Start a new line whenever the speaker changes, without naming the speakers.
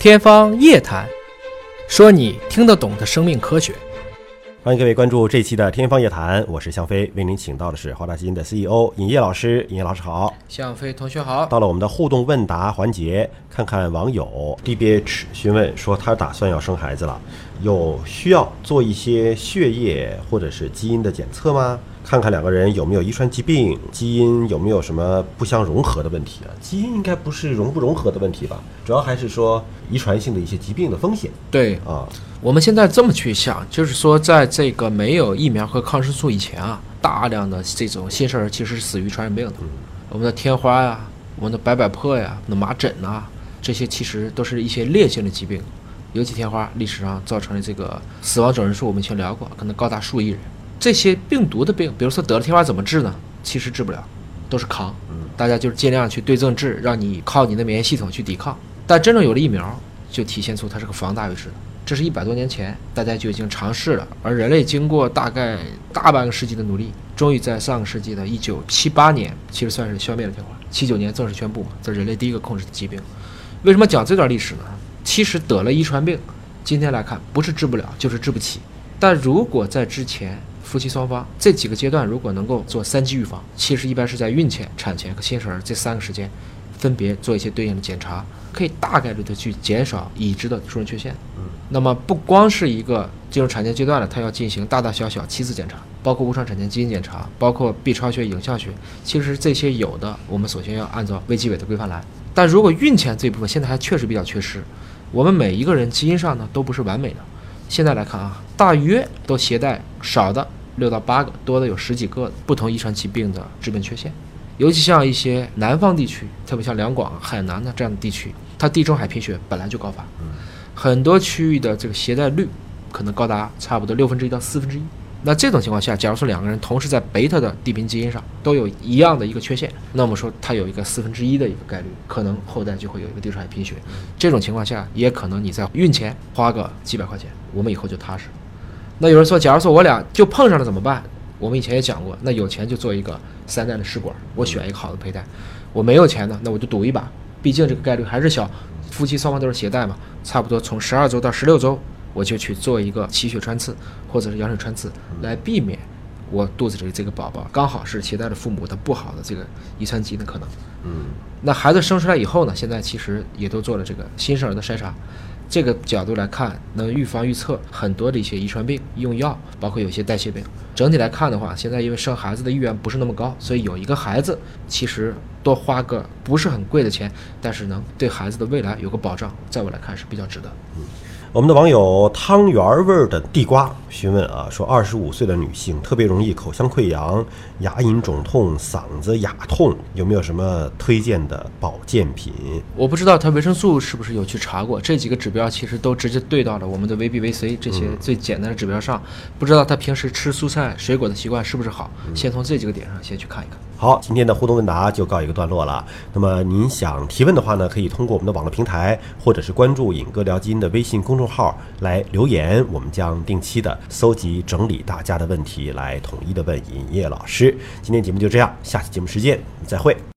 天方夜谭，说你听得懂的生命科学。
欢迎各位关注这期的《天方夜谭》，我是向飞，为您请到的是华大基因的 CEO 尹烨老师。尹烨老师好，
向飞同学好。
到了我们的互动问答环节，看看网友 DBH 询问说，他打算要生孩子了，有需要做一些血液或者是基因的检测吗？看看两个人有没有遗传疾病，基因有没有什么不相融合的问题啊？基因应该不是融不融合的问题吧，主要还是说遗传性的一些疾病的风险
对，
啊。
我们现在这么去想，就是说，在这个没有疫苗和抗生素以前啊，大量的这种新生儿其实是死于传染病的。我们的天花呀，我们的白百破呀，那麻疹呐，这些其实都是一些烈性的疾病。尤其天花历史上造成的这个死亡总人数，我们以前聊过，可能高达数亿人。这些病毒的病，比如说得了天花怎么治呢？其实治不了，都是扛。大家就是尽量去对症治，让你靠你的免疫系统去抵抗。但真正有了疫苗，就体现出它是个防大于治的。这是一百多年前大家就已经尝试了，而人类经过大概大半个世纪的努力，终于在上个世纪的一九七八年，其实算是消灭了天花。七九年正式宣布嘛，这人类第一个控制的疾病。为什么讲这段历史呢？其实得了遗传病，今天来看不是治不了，就是治不起。但如果在之前，夫妻双方这几个阶段如果能够做三级预防，其实一般是在孕前、产前和新生儿这三个时间，分别做一些对应的检查，可以大概率的去减少已知的出生缺陷。
嗯，
那么不光是一个进入产前阶段了，它要进行大大小小七次检查，包括无创产前基因检查，包括 B 超学、影像学，其实这些有的，我们首先要按照卫计委的规范来。但如果孕前这部分现在还确实比较缺失，我们每一个人基因上呢都不是完美的。现在来看啊，大约都携带少的。六到八个，多的有十几个不同遗传疾病的致病缺陷，尤其像一些南方地区，特别像两广、海南的这样的地区，它地中海贫血本来就高发，很多区域的这个携带率可能高达差不多六分之一到四分之一。那这种情况下，假如说两个人同时在贝塔的地贫基因上都有一样的一个缺陷，那么说它有一个四分之一的一个概率，可能后代就会有一个地中海贫血。这种情况下，也可能你在孕前花个几百块钱，我们以后就踏实。那有人说，假如说我俩就碰上了怎么办？我们以前也讲过，那有钱就做一个三代的试管，我选一个好的胚胎。我没有钱呢，那我就赌一把，毕竟这个概率还是小。夫妻双方都是携带嘛，差不多从十二周到十六周，我就去做一个脐血穿刺或者是羊水穿刺，来避免我肚子里这个宝宝刚好是携带了父母的不好的这个遗传基因的可能。
嗯，
那孩子生出来以后呢，现在其实也都做了这个新生儿的筛查。这个角度来看，能预防预测很多的一些遗传病，用药，包括有些代谢病。整体来看的话，现在因为生孩子的意愿不是那么高，所以有一个孩子，其实多花个不是很贵的钱，但是能对孩子的未来有个保障，在我来看是比较值得。
嗯。我们的网友汤圆味儿的地瓜询问啊，说二十五岁的女性特别容易口腔溃疡、牙龈肿痛、嗓子哑痛，有没有什么推荐的保健品？
我不知道她维生素是不是有去查过，这几个指标其实都直接对到了我们的 VB、VC 这些最简单的指标上。不知道她平时吃蔬菜水果的习惯是不是好？先从这几个点上先去看一看。
好，今天的互动问答就告一个段落了。那么您想提问的话呢，可以通过我们的网络平台，或者是关注“尹哥聊基因”的微信公众号来留言，我们将定期的搜集整理大家的问题，来统一的问尹烨老师。今天节目就这样，下期节目时间再会。